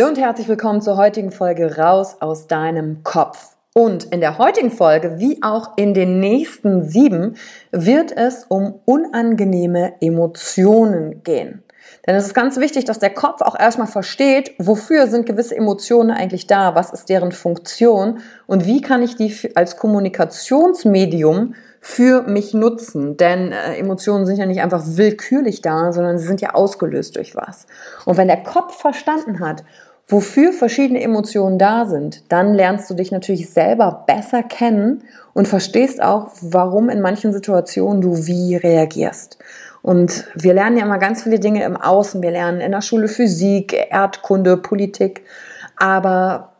Hallo und herzlich willkommen zur heutigen Folge Raus aus deinem Kopf. Und in der heutigen Folge, wie auch in den nächsten sieben, wird es um unangenehme Emotionen gehen. Denn es ist ganz wichtig, dass der Kopf auch erstmal versteht, wofür sind gewisse Emotionen eigentlich da, was ist deren Funktion und wie kann ich die als Kommunikationsmedium für mich nutzen. Denn äh, Emotionen sind ja nicht einfach willkürlich da, sondern sie sind ja ausgelöst durch was. Und wenn der Kopf verstanden hat, wofür verschiedene Emotionen da sind, dann lernst du dich natürlich selber besser kennen und verstehst auch, warum in manchen Situationen du wie reagierst. Und wir lernen ja immer ganz viele Dinge im Außen. Wir lernen in der Schule Physik, Erdkunde, Politik. Aber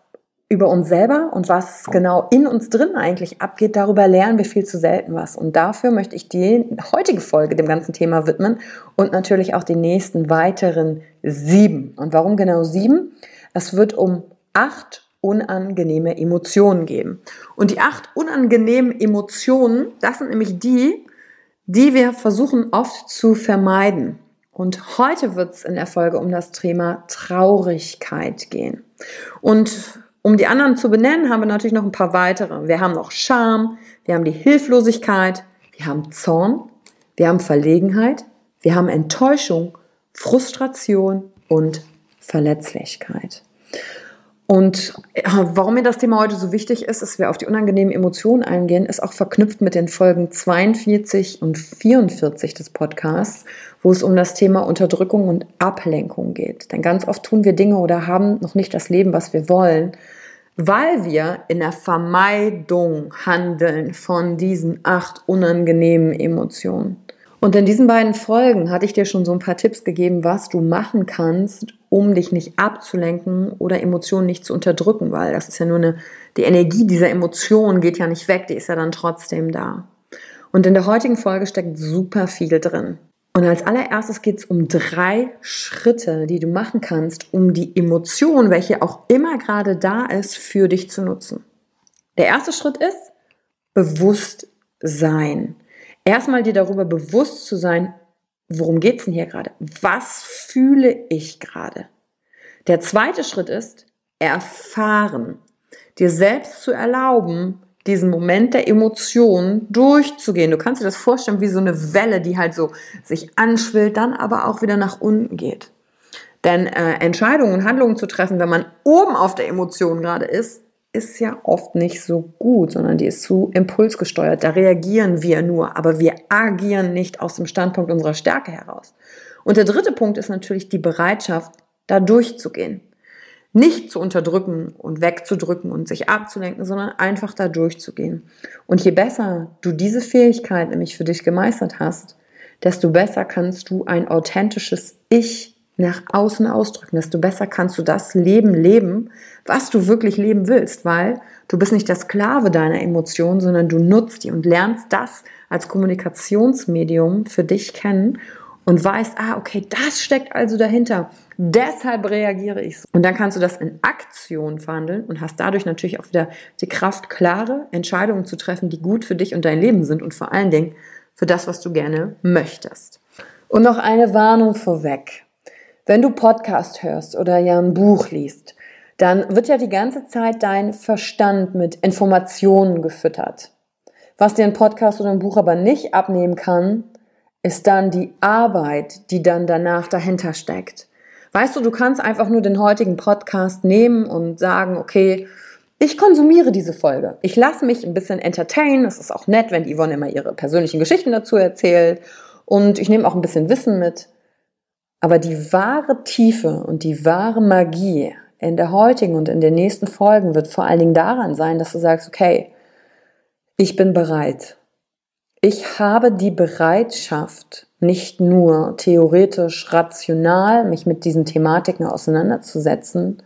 über uns selber und was genau in uns drin eigentlich abgeht, darüber lernen wir viel zu selten was. Und dafür möchte ich die heutige Folge dem ganzen Thema widmen und natürlich auch die nächsten weiteren sieben. Und warum genau sieben? Es wird um acht unangenehme Emotionen geben. Und die acht unangenehmen Emotionen, das sind nämlich die, die wir versuchen oft zu vermeiden. Und heute wird es in der Folge um das Thema Traurigkeit gehen. Und um die anderen zu benennen, haben wir natürlich noch ein paar weitere. Wir haben noch Scham, wir haben die Hilflosigkeit, wir haben Zorn, wir haben Verlegenheit, wir haben Enttäuschung, Frustration und Verletzlichkeit. Und warum mir das Thema heute so wichtig ist, dass wir auf die unangenehmen Emotionen eingehen, ist auch verknüpft mit den Folgen 42 und 44 des Podcasts, wo es um das Thema Unterdrückung und Ablenkung geht. Denn ganz oft tun wir Dinge oder haben noch nicht das Leben, was wir wollen, weil wir in der Vermeidung handeln von diesen acht unangenehmen Emotionen. Und in diesen beiden Folgen hatte ich dir schon so ein paar Tipps gegeben, was du machen kannst, um dich nicht abzulenken oder Emotionen nicht zu unterdrücken, weil das ist ja nur eine, die Energie dieser Emotionen geht ja nicht weg, die ist ja dann trotzdem da. Und in der heutigen Folge steckt super viel drin. Und als allererstes geht es um drei Schritte, die du machen kannst, um die Emotion, welche auch immer gerade da ist, für dich zu nutzen. Der erste Schritt ist Bewusstsein. Erstmal dir darüber bewusst zu sein, worum geht es denn hier gerade? Was fühle ich gerade? Der zweite Schritt ist erfahren. Dir selbst zu erlauben, diesen Moment der Emotion durchzugehen. Du kannst dir das vorstellen wie so eine Welle, die halt so sich anschwillt, dann aber auch wieder nach unten geht. Denn äh, Entscheidungen und Handlungen zu treffen, wenn man oben auf der Emotion gerade ist, ist ja oft nicht so gut, sondern die ist zu impulsgesteuert. Da reagieren wir nur, aber wir agieren nicht aus dem Standpunkt unserer Stärke heraus. Und der dritte Punkt ist natürlich die Bereitschaft, da durchzugehen. Nicht zu unterdrücken und wegzudrücken und sich abzulenken, sondern einfach da durchzugehen. Und je besser du diese Fähigkeit nämlich für dich gemeistert hast, desto besser kannst du ein authentisches Ich nach außen ausdrücken, desto besser kannst du das Leben leben, was du wirklich leben willst, weil du bist nicht der Sklave deiner Emotionen, sondern du nutzt die und lernst das als Kommunikationsmedium für dich kennen und weißt, ah, okay, das steckt also dahinter. Deshalb reagiere ich so. Und dann kannst du das in Aktion verhandeln und hast dadurch natürlich auch wieder die Kraft, klare Entscheidungen zu treffen, die gut für dich und dein Leben sind und vor allen Dingen für das, was du gerne möchtest. Und noch eine Warnung vorweg. Wenn du Podcast hörst oder ja ein Buch liest, dann wird ja die ganze Zeit dein Verstand mit Informationen gefüttert. Was dir ein Podcast oder ein Buch aber nicht abnehmen kann, ist dann die Arbeit, die dann danach dahinter steckt. Weißt du, du kannst einfach nur den heutigen Podcast nehmen und sagen, okay, ich konsumiere diese Folge. Ich lasse mich ein bisschen entertainen. Es ist auch nett, wenn Yvonne immer ihre persönlichen Geschichten dazu erzählt. Und ich nehme auch ein bisschen Wissen mit. Aber die wahre Tiefe und die wahre Magie in der heutigen und in den nächsten Folgen wird vor allen Dingen daran sein, dass du sagst, okay, ich bin bereit. Ich habe die Bereitschaft, nicht nur theoretisch rational mich mit diesen Thematiken auseinanderzusetzen,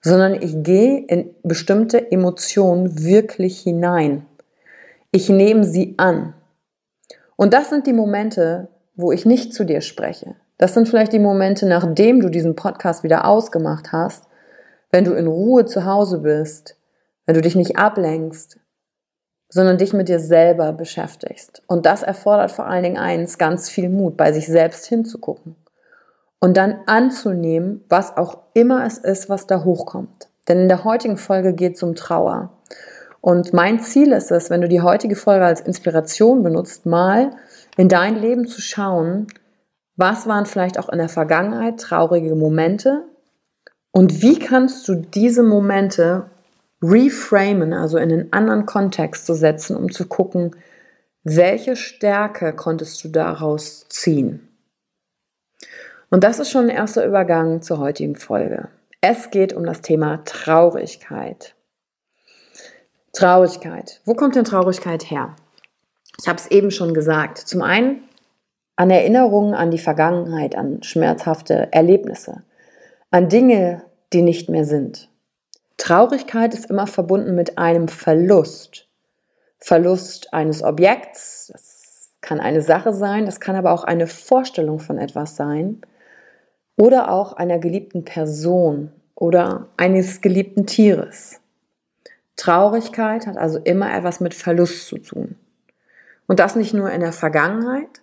sondern ich gehe in bestimmte Emotionen wirklich hinein. Ich nehme sie an. Und das sind die Momente, wo ich nicht zu dir spreche. Das sind vielleicht die Momente, nachdem du diesen Podcast wieder ausgemacht hast, wenn du in Ruhe zu Hause bist, wenn du dich nicht ablenkst, sondern dich mit dir selber beschäftigst. Und das erfordert vor allen Dingen eins, ganz viel Mut, bei sich selbst hinzugucken und dann anzunehmen, was auch immer es ist, was da hochkommt. Denn in der heutigen Folge geht es um Trauer. Und mein Ziel ist es, wenn du die heutige Folge als Inspiration benutzt, mal in dein Leben zu schauen, was waren vielleicht auch in der Vergangenheit traurige Momente? Und wie kannst du diese Momente reframen, also in einen anderen Kontext zu setzen, um zu gucken, welche Stärke konntest du daraus ziehen? Und das ist schon ein erster Übergang zur heutigen Folge. Es geht um das Thema Traurigkeit. Traurigkeit. Wo kommt denn Traurigkeit her? Ich habe es eben schon gesagt. Zum einen an Erinnerungen an die Vergangenheit, an schmerzhafte Erlebnisse, an Dinge, die nicht mehr sind. Traurigkeit ist immer verbunden mit einem Verlust. Verlust eines Objekts, das kann eine Sache sein, das kann aber auch eine Vorstellung von etwas sein oder auch einer geliebten Person oder eines geliebten Tieres. Traurigkeit hat also immer etwas mit Verlust zu tun. Und das nicht nur in der Vergangenheit,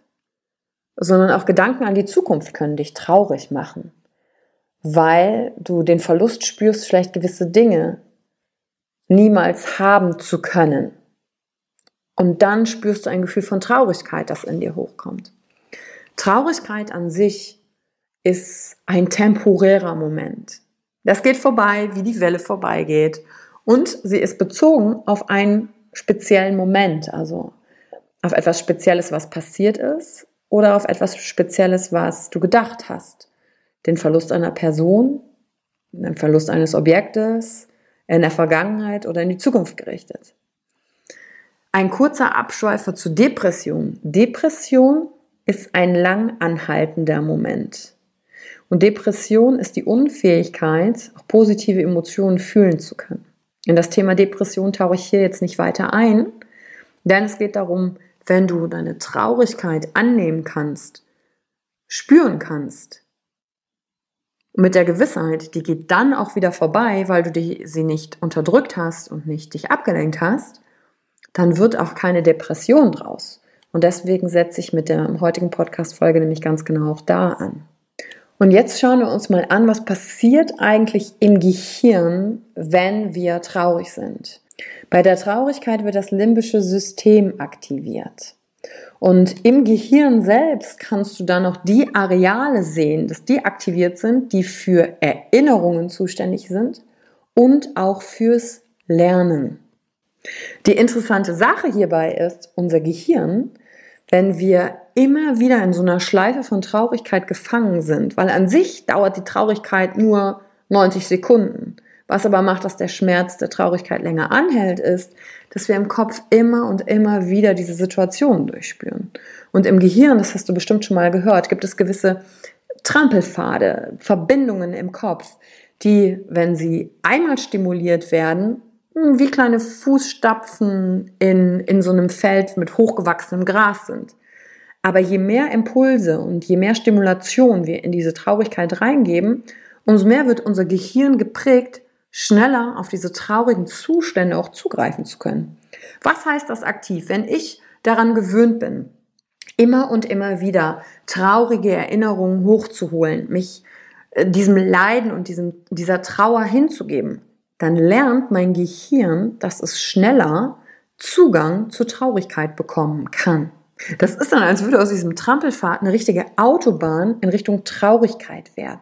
sondern auch Gedanken an die Zukunft können dich traurig machen, weil du den Verlust spürst, vielleicht gewisse Dinge niemals haben zu können. Und dann spürst du ein Gefühl von Traurigkeit, das in dir hochkommt. Traurigkeit an sich ist ein temporärer Moment. Das geht vorbei, wie die Welle vorbeigeht. Und sie ist bezogen auf einen speziellen Moment, also auf etwas Spezielles, was passiert ist oder auf etwas Spezielles, was du gedacht hast. Den Verlust einer Person, den Verlust eines Objektes, in der Vergangenheit oder in die Zukunft gerichtet. Ein kurzer Abschweifer zu Depression. Depression ist ein lang anhaltender Moment. Und Depression ist die Unfähigkeit, auch positive Emotionen fühlen zu können. In das Thema Depression tauche ich hier jetzt nicht weiter ein, denn es geht darum, wenn du deine Traurigkeit annehmen kannst, spüren kannst, mit der Gewissheit, die geht dann auch wieder vorbei, weil du die, sie nicht unterdrückt hast und nicht dich abgelenkt hast, dann wird auch keine Depression draus. Und deswegen setze ich mit der heutigen Podcast-Folge nämlich ganz genau auch da an. Und jetzt schauen wir uns mal an, was passiert eigentlich im Gehirn, wenn wir traurig sind. Bei der Traurigkeit wird das limbische System aktiviert. Und im Gehirn selbst kannst du dann noch die Areale sehen, dass die aktiviert sind, die für Erinnerungen zuständig sind und auch fürs Lernen. Die interessante Sache hierbei ist, unser Gehirn, wenn wir immer wieder in so einer Schleife von Traurigkeit gefangen sind, weil an sich dauert die Traurigkeit nur 90 Sekunden. Was aber macht, dass der Schmerz der Traurigkeit länger anhält, ist, dass wir im Kopf immer und immer wieder diese Situation durchspüren. Und im Gehirn, das hast du bestimmt schon mal gehört, gibt es gewisse Trampelpfade, Verbindungen im Kopf, die, wenn sie einmal stimuliert werden, hm, wie kleine Fußstapfen in, in so einem Feld mit hochgewachsenem Gras sind. Aber je mehr Impulse und je mehr Stimulation wir in diese Traurigkeit reingeben, umso mehr wird unser Gehirn geprägt, schneller auf diese traurigen Zustände auch zugreifen zu können. Was heißt das aktiv? Wenn ich daran gewöhnt bin, immer und immer wieder traurige Erinnerungen hochzuholen, mich äh, diesem Leiden und diesem, dieser Trauer hinzugeben, dann lernt mein Gehirn, dass es schneller Zugang zur Traurigkeit bekommen kann. Das ist dann, als würde aus diesem Trampelfahrt eine richtige Autobahn in Richtung Traurigkeit werden.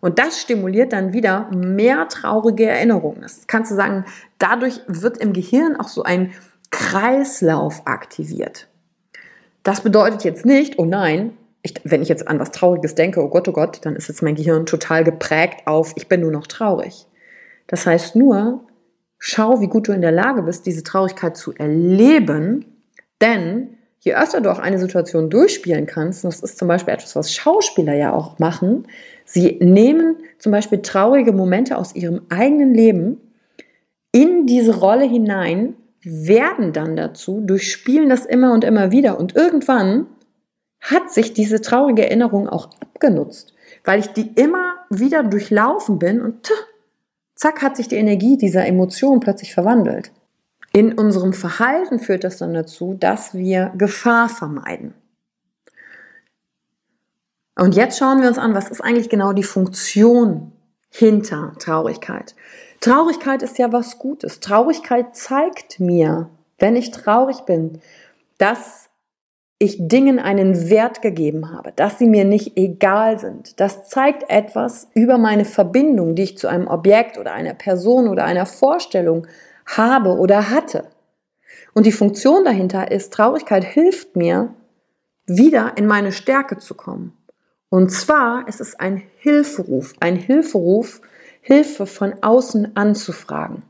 Und das stimuliert dann wieder mehr traurige Erinnerungen. Das kannst du sagen, dadurch wird im Gehirn auch so ein Kreislauf aktiviert. Das bedeutet jetzt nicht, oh nein, ich, wenn ich jetzt an was Trauriges denke, oh Gott, oh Gott, dann ist jetzt mein Gehirn total geprägt auf, ich bin nur noch traurig. Das heißt nur, schau, wie gut du in der Lage bist, diese Traurigkeit zu erleben, denn je öfter du auch eine Situation durchspielen kannst, und das ist zum Beispiel etwas, was Schauspieler ja auch machen, sie nehmen zum Beispiel traurige Momente aus ihrem eigenen Leben in diese Rolle hinein, werden dann dazu, durchspielen das immer und immer wieder und irgendwann hat sich diese traurige Erinnerung auch abgenutzt, weil ich die immer wieder durchlaufen bin und zack hat sich die Energie dieser Emotion plötzlich verwandelt. In unserem Verhalten führt das dann dazu, dass wir Gefahr vermeiden. Und jetzt schauen wir uns an, was ist eigentlich genau die Funktion hinter Traurigkeit. Traurigkeit ist ja was Gutes. Traurigkeit zeigt mir, wenn ich traurig bin, dass ich Dingen einen Wert gegeben habe, dass sie mir nicht egal sind. Das zeigt etwas über meine Verbindung, die ich zu einem Objekt oder einer Person oder einer Vorstellung habe oder hatte. Und die Funktion dahinter ist, Traurigkeit hilft mir, wieder in meine Stärke zu kommen. Und zwar ist es ein Hilferuf, ein Hilferuf, Hilfe von außen anzufragen.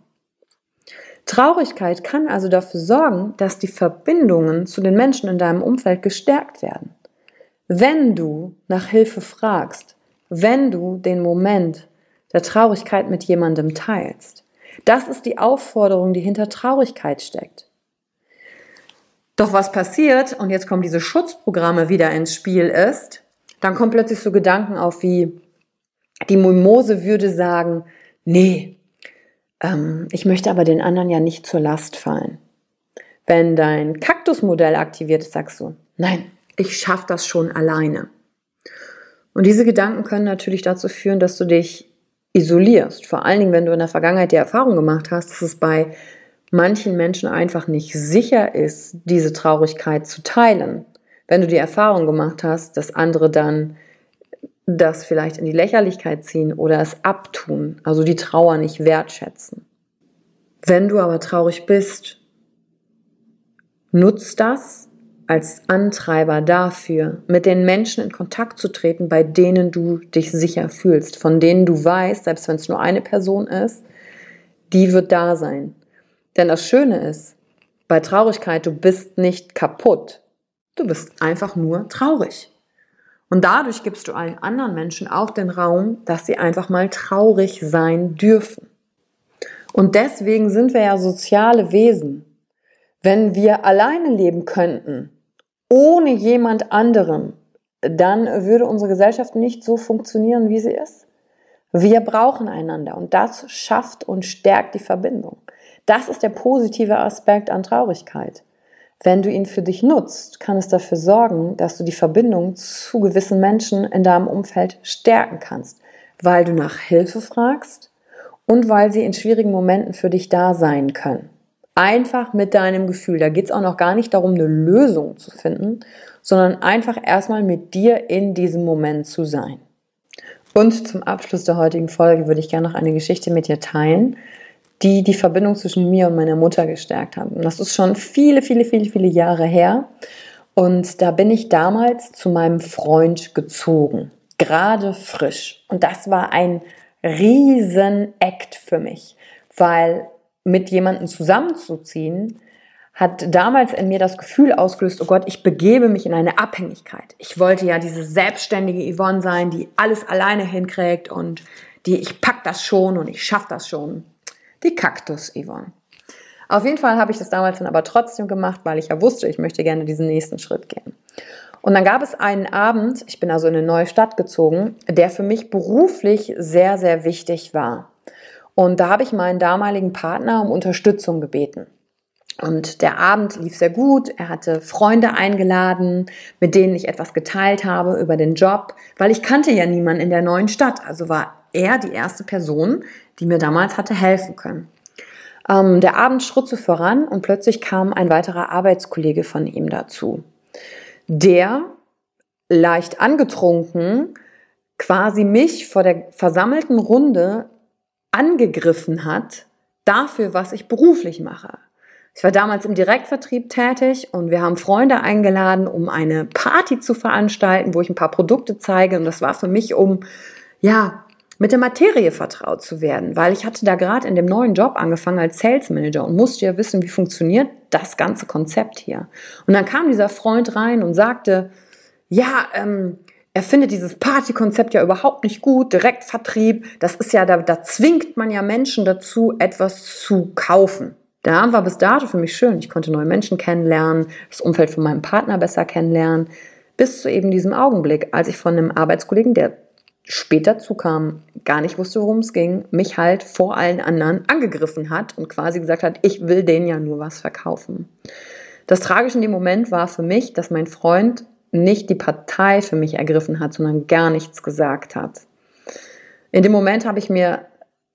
Traurigkeit kann also dafür sorgen, dass die Verbindungen zu den Menschen in deinem Umfeld gestärkt werden. Wenn du nach Hilfe fragst, wenn du den Moment der Traurigkeit mit jemandem teilst, das ist die Aufforderung, die hinter Traurigkeit steckt. Doch was passiert, und jetzt kommen diese Schutzprogramme wieder ins Spiel, ist, dann kommen plötzlich so Gedanken auf wie, die Mimose würde sagen, nee, ähm, ich möchte aber den anderen ja nicht zur Last fallen. Wenn dein Kaktusmodell aktiviert ist, sagst du, nein, ich schaffe das schon alleine. Und diese Gedanken können natürlich dazu führen, dass du dich isolierst. Vor allen Dingen, wenn du in der Vergangenheit die Erfahrung gemacht hast, dass es bei manchen Menschen einfach nicht sicher ist, diese Traurigkeit zu teilen. Wenn du die Erfahrung gemacht hast, dass andere dann das vielleicht in die Lächerlichkeit ziehen oder es abtun, also die Trauer nicht wertschätzen. Wenn du aber traurig bist, nutzt das als Antreiber dafür, mit den Menschen in Kontakt zu treten, bei denen du dich sicher fühlst, von denen du weißt, selbst wenn es nur eine Person ist, die wird da sein. Denn das Schöne ist, bei Traurigkeit, du bist nicht kaputt. Du bist einfach nur traurig. Und dadurch gibst du allen anderen Menschen auch den Raum, dass sie einfach mal traurig sein dürfen. Und deswegen sind wir ja soziale Wesen. Wenn wir alleine leben könnten, ohne jemand anderen, dann würde unsere Gesellschaft nicht so funktionieren, wie sie ist. Wir brauchen einander und das schafft und stärkt die Verbindung. Das ist der positive Aspekt an Traurigkeit. Wenn du ihn für dich nutzt, kann es dafür sorgen, dass du die Verbindung zu gewissen Menschen in deinem Umfeld stärken kannst, weil du nach Hilfe fragst und weil sie in schwierigen Momenten für dich da sein können. Einfach mit deinem Gefühl. Da geht es auch noch gar nicht darum, eine Lösung zu finden, sondern einfach erstmal mit dir in diesem Moment zu sein. Und zum Abschluss der heutigen Folge würde ich gerne noch eine Geschichte mit dir teilen, die die Verbindung zwischen mir und meiner Mutter gestärkt haben. Das ist schon viele, viele, viele, viele Jahre her. Und da bin ich damals zu meinem Freund gezogen, gerade frisch. Und das war ein riesen Act für mich, weil mit jemandem zusammenzuziehen, hat damals in mir das Gefühl ausgelöst, oh Gott, ich begebe mich in eine Abhängigkeit. Ich wollte ja diese selbstständige Yvonne sein, die alles alleine hinkriegt und die ich pack das schon und ich schaff das schon. Die Kaktus Yvonne. Auf jeden Fall habe ich das damals dann aber trotzdem gemacht, weil ich ja wusste, ich möchte gerne diesen nächsten Schritt gehen. Und dann gab es einen Abend, ich bin also in eine neue Stadt gezogen, der für mich beruflich sehr, sehr wichtig war. Und da habe ich meinen damaligen Partner um Unterstützung gebeten. Und der Abend lief sehr gut. Er hatte Freunde eingeladen, mit denen ich etwas geteilt habe über den Job, weil ich kannte ja niemanden in der neuen Stadt. Also war er die erste Person, die mir damals hatte helfen können. Ähm, der Abend schritt voran und plötzlich kam ein weiterer Arbeitskollege von ihm dazu, der leicht angetrunken quasi mich vor der versammelten Runde angegriffen hat dafür, was ich beruflich mache. Ich war damals im Direktvertrieb tätig und wir haben Freunde eingeladen, um eine Party zu veranstalten, wo ich ein paar Produkte zeige. Und das war für mich, um ja mit der Materie vertraut zu werden, weil ich hatte da gerade in dem neuen Job angefangen als Sales Manager und musste ja wissen, wie funktioniert das ganze Konzept hier. Und dann kam dieser Freund rein und sagte, ja, ähm, er findet dieses Partykonzept ja überhaupt nicht gut, Direktvertrieb, das ist ja, da, da zwingt man ja Menschen dazu, etwas zu kaufen. Abend war bis dato für mich schön. Ich konnte neue Menschen kennenlernen, das Umfeld von meinem Partner besser kennenlernen, bis zu eben diesem Augenblick, als ich von einem Arbeitskollegen, der später zukam, gar nicht wusste, worum es ging, mich halt vor allen anderen angegriffen hat und quasi gesagt hat, ich will denen ja nur was verkaufen. Das Tragische in dem Moment war für mich, dass mein Freund nicht die Partei für mich ergriffen hat, sondern gar nichts gesagt hat. In dem Moment habe ich mir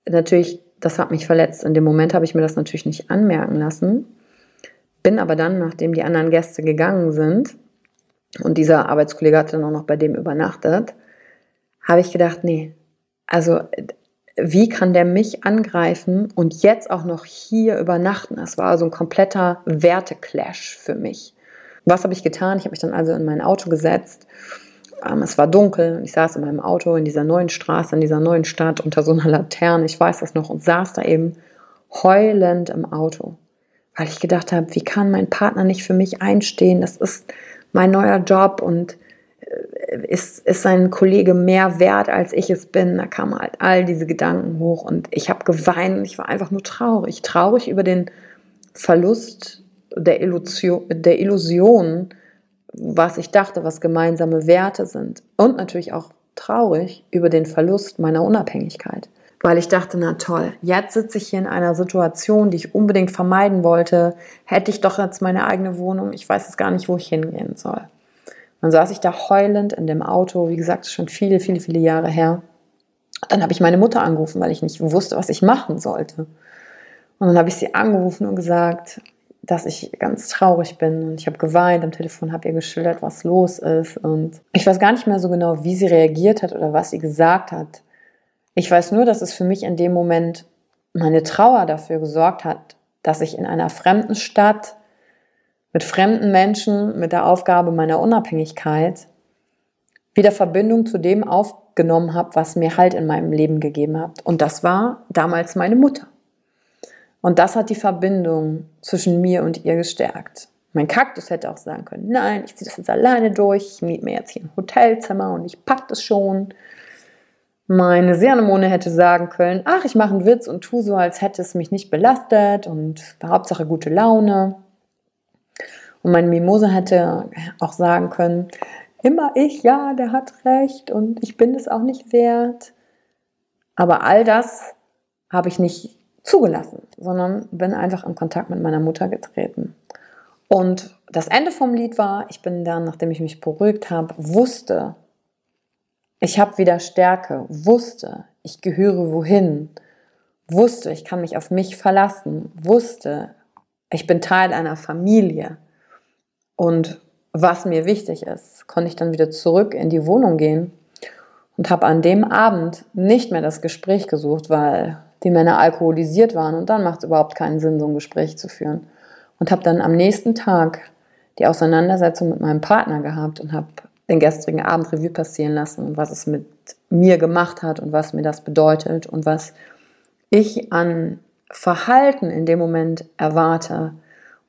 natürlich, das hat mich verletzt, in dem Moment habe ich mir das natürlich nicht anmerken lassen, bin aber dann, nachdem die anderen Gäste gegangen sind und dieser Arbeitskollege hat dann auch noch bei dem übernachtet, habe ich gedacht, nee, also wie kann der mich angreifen und jetzt auch noch hier übernachten? Das war so ein kompletter Werteclash für mich. Was habe ich getan? Ich habe mich dann also in mein Auto gesetzt. Ähm, es war dunkel und ich saß in meinem Auto in dieser neuen Straße, in dieser neuen Stadt unter so einer Laterne, ich weiß das noch, und saß da eben heulend im Auto, weil ich gedacht habe, wie kann mein Partner nicht für mich einstehen? Das ist mein neuer Job und äh, ist, ist sein Kollege mehr wert, als ich es bin? Da kamen halt all diese Gedanken hoch und ich habe geweint. Ich war einfach nur traurig. Traurig über den Verlust der Illusion, der Illusion, was ich dachte, was gemeinsame Werte sind. Und natürlich auch traurig über den Verlust meiner Unabhängigkeit. Weil ich dachte, na toll, jetzt sitze ich hier in einer Situation, die ich unbedingt vermeiden wollte. Hätte ich doch jetzt meine eigene Wohnung, ich weiß jetzt gar nicht, wo ich hingehen soll. Dann saß ich da heulend in dem Auto, wie gesagt, schon viele, viele, viele Jahre her. Dann habe ich meine Mutter angerufen, weil ich nicht wusste, was ich machen sollte. Und dann habe ich sie angerufen und gesagt, dass ich ganz traurig bin und ich habe geweint am Telefon, habe ihr geschildert, was los ist und ich weiß gar nicht mehr so genau, wie sie reagiert hat oder was sie gesagt hat. Ich weiß nur, dass es für mich in dem Moment meine Trauer dafür gesorgt hat, dass ich in einer fremden Stadt mit fremden Menschen, mit der Aufgabe meiner Unabhängigkeit wieder Verbindung zu dem aufgenommen habe, was mir Halt in meinem Leben gegeben hat. Und das war damals meine Mutter. Und das hat die Verbindung zwischen mir und ihr gestärkt. Mein Kaktus hätte auch sagen können, nein, ich ziehe das jetzt alleine durch, ich miete mir jetzt hier ein Hotelzimmer und ich packe das schon. Meine Seanemone hätte sagen können, ach, ich mache einen Witz und tu so, als hätte es mich nicht belastet und Hauptsache gute Laune. Und meine Mimose hätte auch sagen können, immer ich, ja, der hat recht und ich bin es auch nicht wert. Aber all das habe ich nicht zugelassen, sondern bin einfach in Kontakt mit meiner Mutter getreten. Und das Ende vom Lied war, ich bin dann, nachdem ich mich beruhigt habe, wusste, ich habe wieder Stärke, wusste, ich gehöre wohin, wusste, ich kann mich auf mich verlassen, wusste, ich bin Teil einer Familie und was mir wichtig ist, konnte ich dann wieder zurück in die Wohnung gehen und habe an dem Abend nicht mehr das Gespräch gesucht, weil die Männer alkoholisiert waren und dann macht es überhaupt keinen Sinn, so ein Gespräch zu führen. Und habe dann am nächsten Tag die Auseinandersetzung mit meinem Partner gehabt und habe den gestrigen Abend Revue passieren lassen und was es mit mir gemacht hat und was mir das bedeutet und was ich an Verhalten in dem Moment erwarte.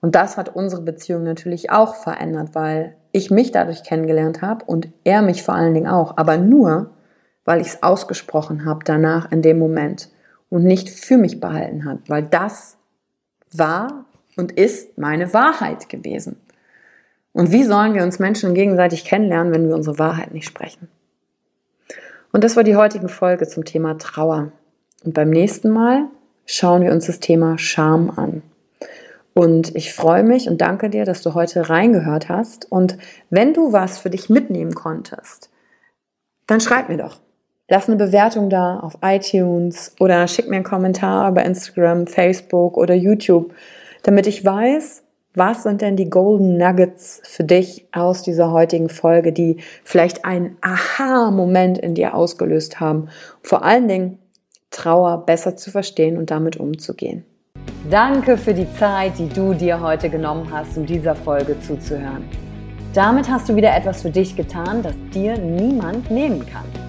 Und das hat unsere Beziehung natürlich auch verändert, weil ich mich dadurch kennengelernt habe und er mich vor allen Dingen auch. Aber nur, weil ich es ausgesprochen habe danach in dem Moment und nicht für mich behalten habe, weil das war und ist meine Wahrheit gewesen. Und wie sollen wir uns Menschen gegenseitig kennenlernen, wenn wir unsere Wahrheit nicht sprechen? Und das war die heutige Folge zum Thema Trauer. Und beim nächsten Mal schauen wir uns das Thema Scham an. Und ich freue mich und danke dir, dass du heute reingehört hast. Und wenn du was für dich mitnehmen konntest, dann schreib mir doch. Lass eine Bewertung da auf iTunes oder schick mir einen Kommentar bei Instagram, Facebook oder YouTube, damit ich weiß, was sind denn die Golden Nuggets für dich aus dieser heutigen Folge, die vielleicht einen Aha-Moment in dir ausgelöst haben? Vor allen Dingen Trauer besser zu verstehen und damit umzugehen. Danke für die Zeit, die du dir heute genommen hast, um dieser Folge zuzuhören. Damit hast du wieder etwas für dich getan, das dir niemand nehmen kann.